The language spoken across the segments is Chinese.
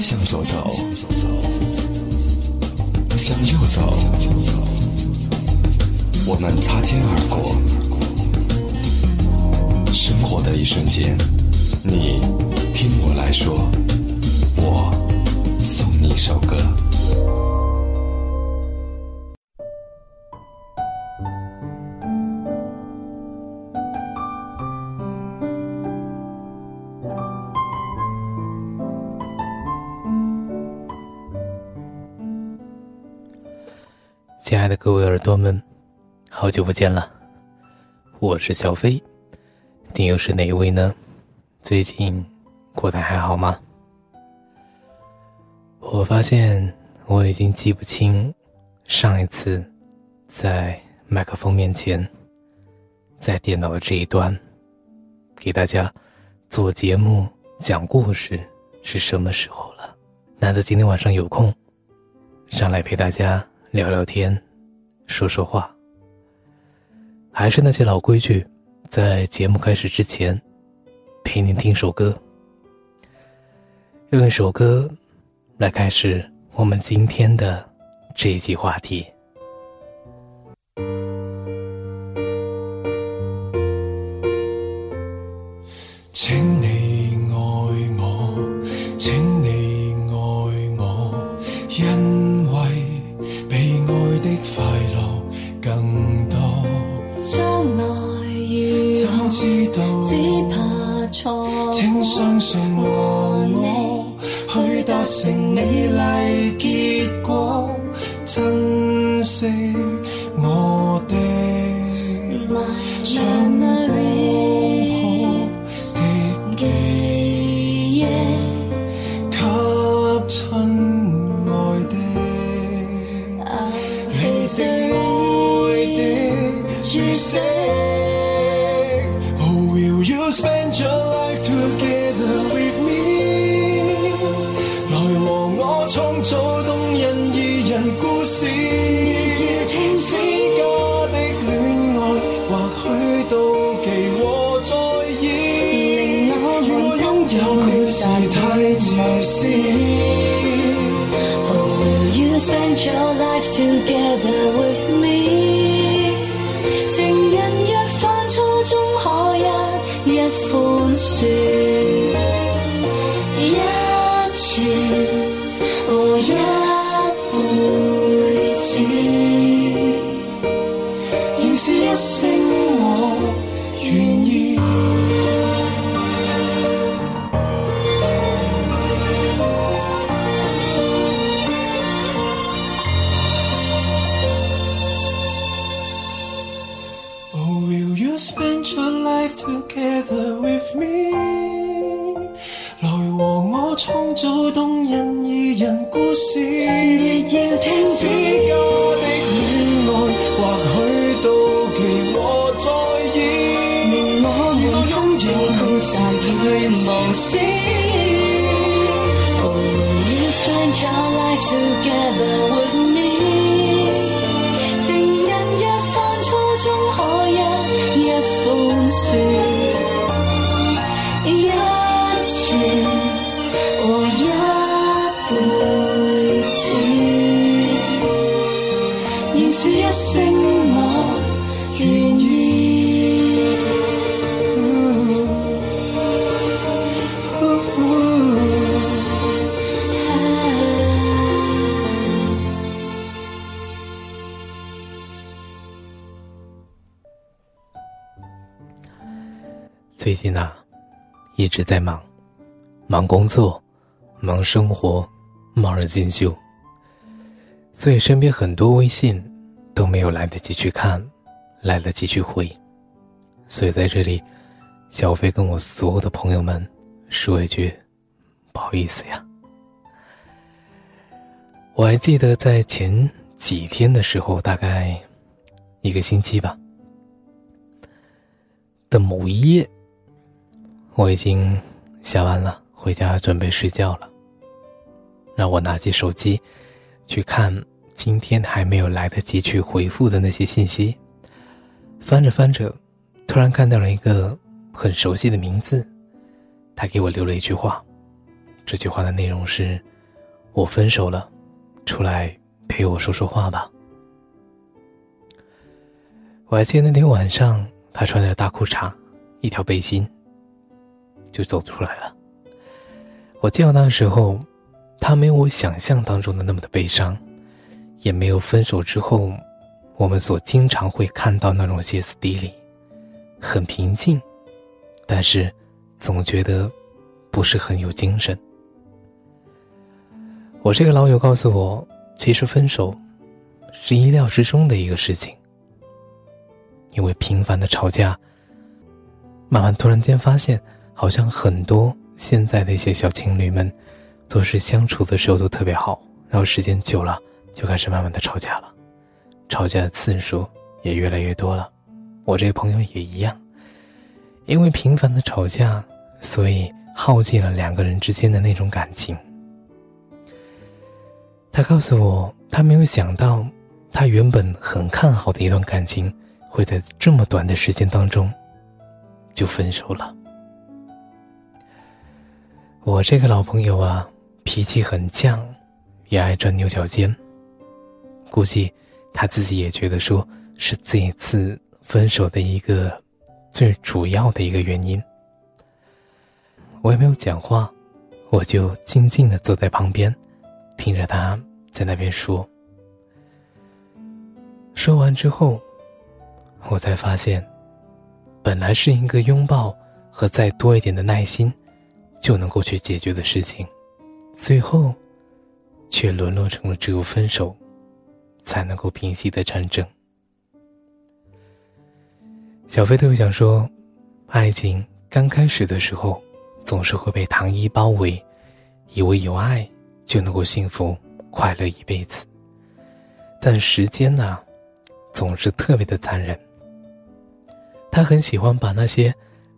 向左走，向右走，我们擦肩而过。生活的一瞬间，你听我来说，我送你一首歌。亲爱的各位耳朵们，好久不见了，我是小飞，你又是哪一位呢？最近过得还好吗？我发现我已经记不清上一次在麦克风面前，在电脑的这一端给大家做节目讲故事是什么时候了。难得今天晚上有空，上来陪大家。聊聊天，说说话。还是那些老规矩，在节目开始之前，陪您听首歌。用一首歌来开始我们今天的这一集话题。请请相信和我，去达成美和我創 spend your life together with me？来和我创造动人二人故事。越要听 直在忙，忙工作，忙生活，忙着进修，所以身边很多微信都没有来得及去看，来得及去回，所以在这里，小飞跟我所有的朋友们说一句，不好意思呀。我还记得在前几天的时候，大概一个星期吧的某一夜。我已经下班了，回家准备睡觉了。让我拿起手机，去看今天还没有来得及去回复的那些信息。翻着翻着，突然看到了一个很熟悉的名字，他给我留了一句话：“这句话的内容是：“我分手了，出来陪我说说话吧。”我还记得那天晚上，他穿着大裤衩，一条背心，就走出来了。我见到他的时候，他没有我想象当中的那么的悲伤，也没有分手之后我们所经常会看到那种歇斯底里，很平静，但是总觉得不是很有精神。我这个老友告诉我，其实分手是意料之中的一个事情，因为频繁的吵架，慢慢突然间发现，好像很多现在的一些小情侣们，都是相处的时候都特别好，然后时间久了就开始慢慢的吵架了，吵架的次数也越来越多了。我这个朋友也一样，因为频繁的吵架，所以耗尽了两个人之间的那种感情。他告诉我，他没有想到，他原本很看好的一段感情，会在这么短的时间当中就分手了。我这个老朋友啊，脾气很犟，也爱钻牛角尖。估计他自己也觉得说是这一次分手的一个最主要的一个原因。我也没有讲话，我就静静的坐在旁边。听着他在那边说，说完之后，我才发现，本来是一个拥抱和再多一点的耐心就能够去解决的事情，最后却沦落成了只有分手才能够平息的战争。小飞特别想说，爱情刚开始的时候，总是会被糖衣包围，以为有爱。就能够幸福快乐一辈子，但时间呢，总是特别的残忍。他很喜欢把那些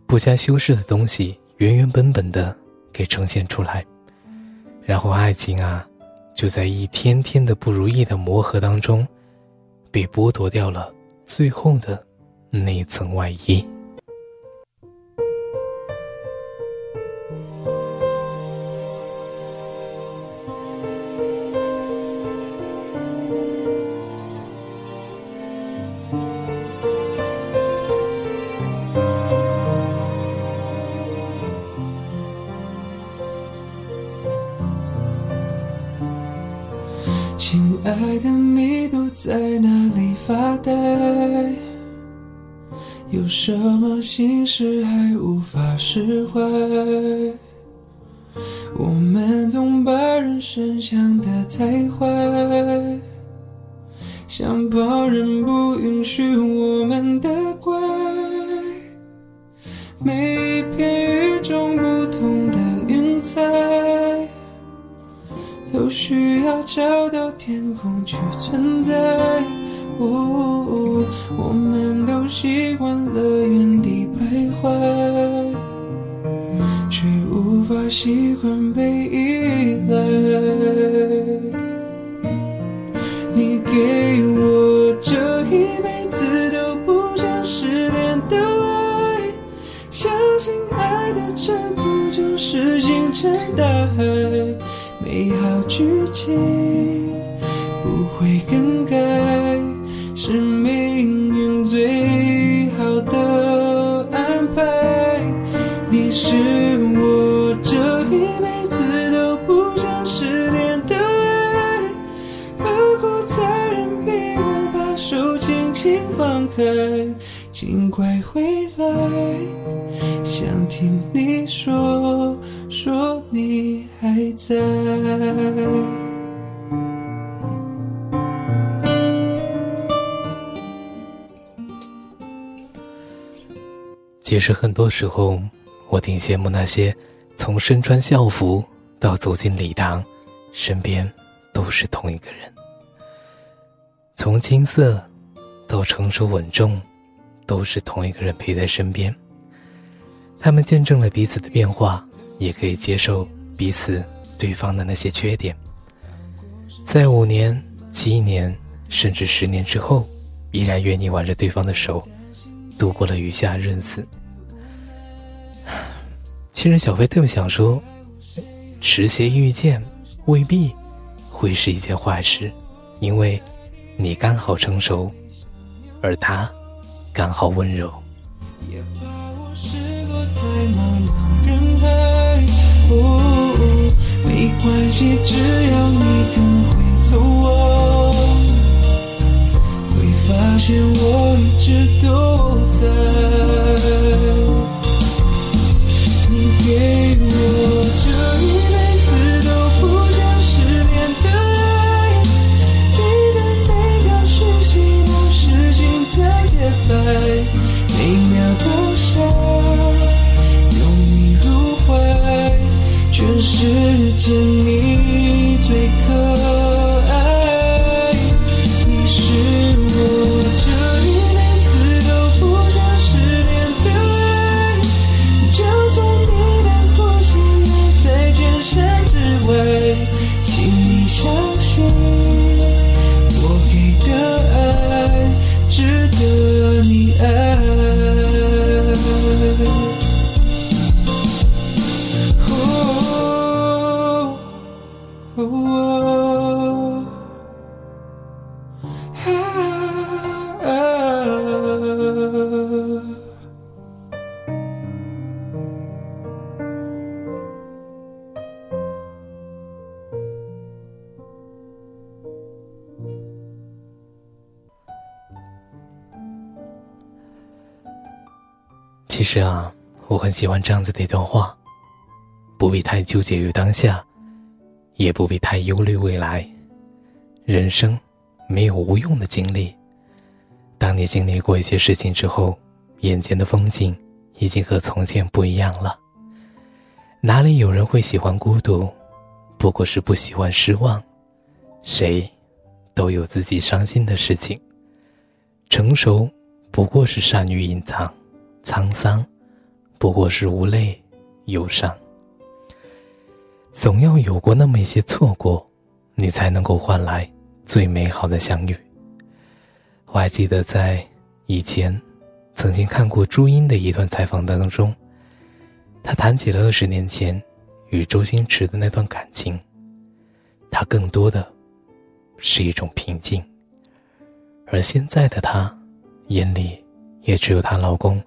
不加修饰的东西原原本本的给呈现出来，然后爱情啊，就在一天天的不如意的磨合当中，被剥夺掉了最后的那一层外衣。什么心事还无法释怀？我们总把人生想得太坏，想旁人不允许我们的怪。每一片与众不同的云彩。都需要找到天空去存在。哦，我们都习惯了原地徘徊，却无法习惯被依赖。你给我这一辈子都不想失联的爱，相信爱的征途就是星辰大海。美好剧情轻放开？请快回来，想听你说说你还在。其实很多时候，我挺羡慕那些从身穿校服到走进礼堂，身边都是同一个人；从青涩到成熟稳重。都是同一个人陪在身边，他们见证了彼此的变化，也可以接受彼此对方的那些缺点。在五年、七年，甚至十年之后，依然愿意挽着对方的手，度过了余下日子。其实小飞特别想说，迟些遇见未必会是一件坏事，因为你刚好成熟，而他刚好温柔。也把我试过在茫茫人海，哦，没关系，只要你肯回头望，会发现我一直都在。你给其实啊，我很喜欢这样子的一段话：不必太纠结于当下，也不必太忧虑未来。人生没有无用的经历。当你经历过一些事情之后，眼前的风景已经和从前不一样了。哪里有人会喜欢孤独？不过是不喜欢失望。谁都有自己伤心的事情。成熟不过是善于隐藏。沧桑，不过是无泪忧伤。总要有过那么一些错过，你才能够换来最美好的相遇。我还记得在以前，曾经看过朱茵的一段采访当中，她谈起了二十年前与周星驰的那段感情，她更多的是一种平静，而现在的她眼里也只有她老公。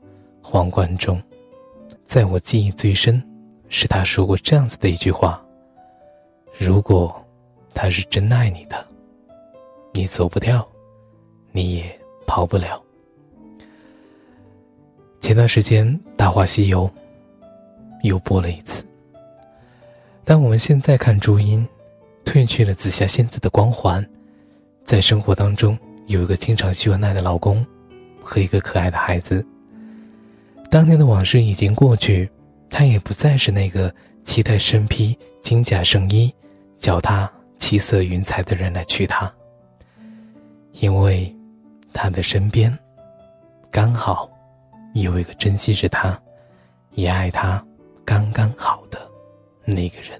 黄贯中，在我记忆最深，是他说过这样子的一句话：“如果他是真爱你的，你走不掉，你也跑不了。”前段时间《大话西游》又播了一次。当我们现在看朱茵，褪去了紫霞仙子的光环，在生活当中有一个经常秀恩爱的老公，和一个可爱的孩子。当年的往事已经过去，他也不再是那个期待身披金甲圣衣、脚踏七色云彩的人来娶她。因为，他的身边，刚好有一个珍惜着他，也爱他刚刚好的那个人。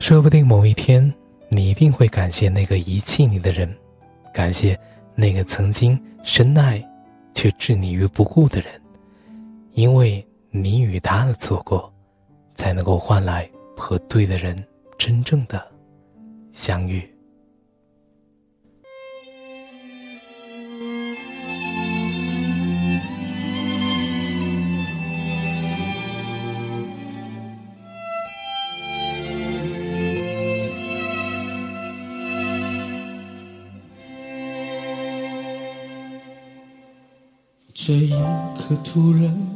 说不定某一天，你一定会感谢那个遗弃你的人，感谢那个曾经深爱。却置你于不顾的人，因为你与他的错过，才能够换来和对的人真正的相遇。这一刻突然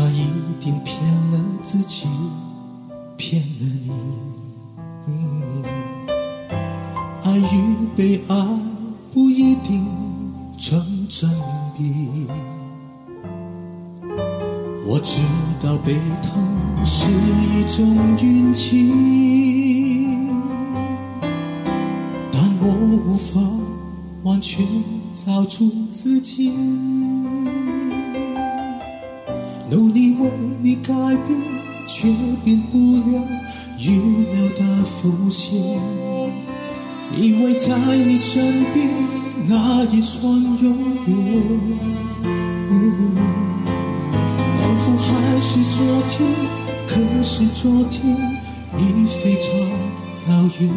他一定骗了自己，骗了你。爱与被爱不一定成正比。我知道被疼是一种运气，但我无法完全找出自己。努力为你改变，却变不了预料的伏线。以为在你身边，那也算永远。仿佛还是昨天，可是昨天已非常遥远。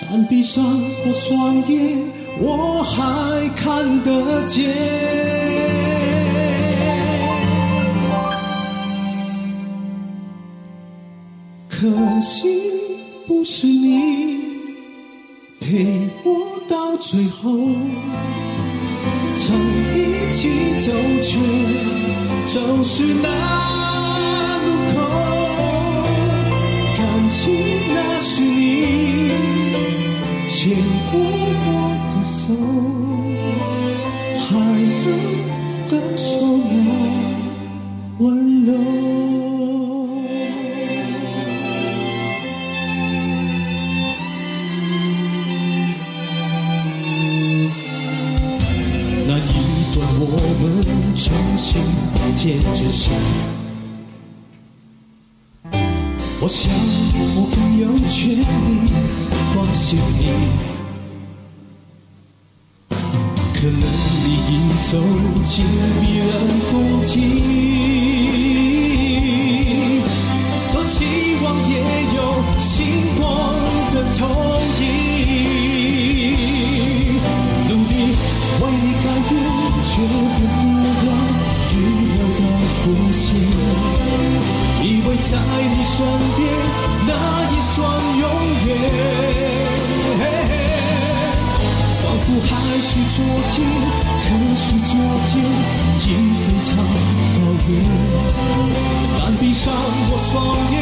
但闭上我双眼，我还看得见。可惜不是你陪我到最后，曾一起走却走失那路口。感谢那是你牵过我的手，关心你，可能你已走进别人风景。多希望也有星光的投影，努力为你改变，却变不了预料的伏线。以为在你身边，是昨天，可是昨天已非常遥远。但闭上我双眼，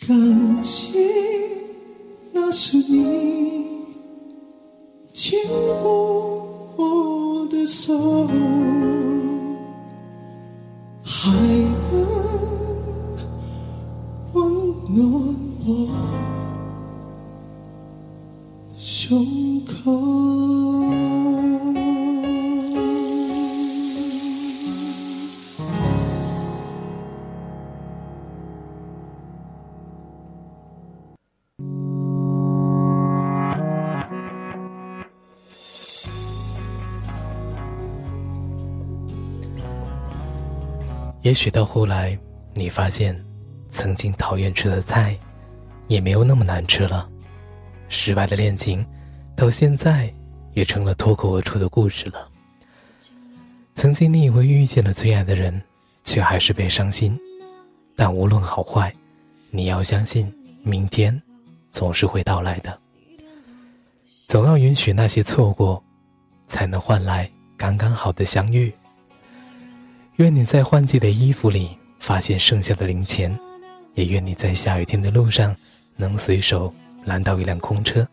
感情那是你牵过我的手，还也许到后来，你发现，曾经讨厌吃的菜，也没有那么难吃了。失败的恋情，到现在也成了脱口而出的故事了。曾经你以为遇见了最爱的人，却还是被伤心。但无论好坏，你要相信，明天总是会到来的。总要允许那些错过，才能换来刚刚好的相遇。愿你在换季的衣服里发现剩下的零钱，也愿你在下雨天的路上能随手拦到一辆空车。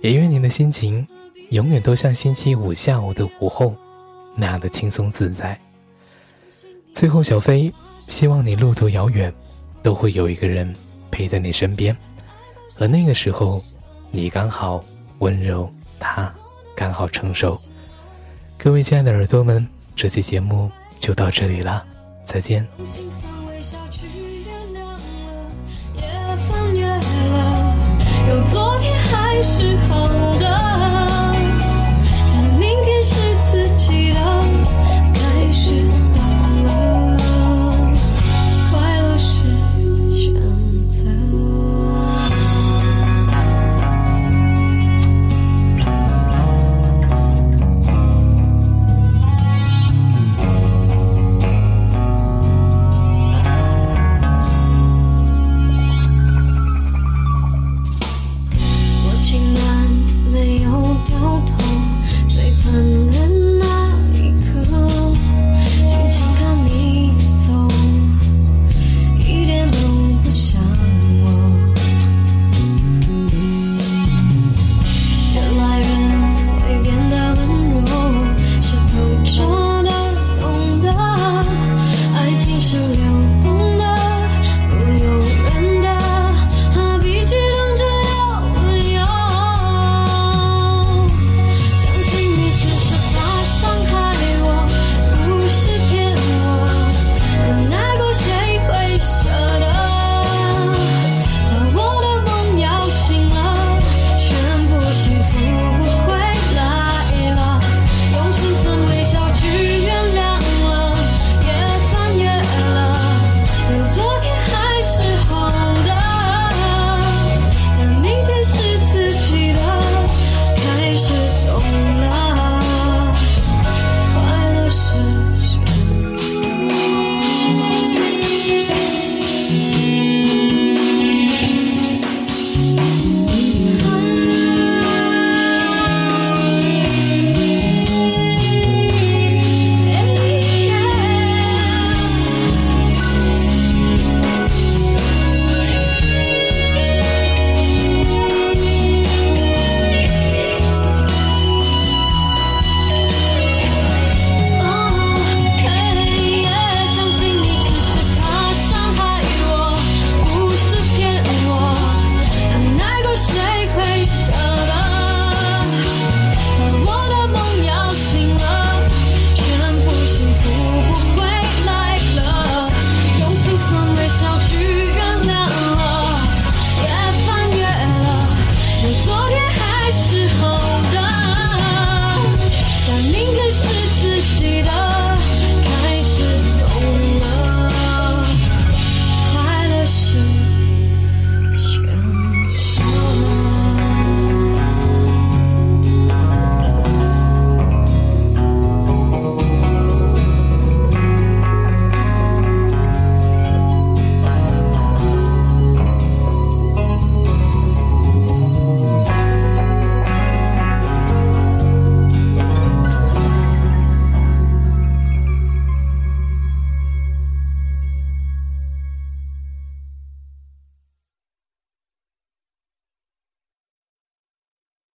也愿你的心情永远都像星期五下午的午后那样的轻松自在。最后，小飞希望你路途遥远，都会有一个人陪在你身边，而那个时候。你刚好温柔，他刚好成熟。各位亲爱的耳朵们，这期节目就到这里了，再见。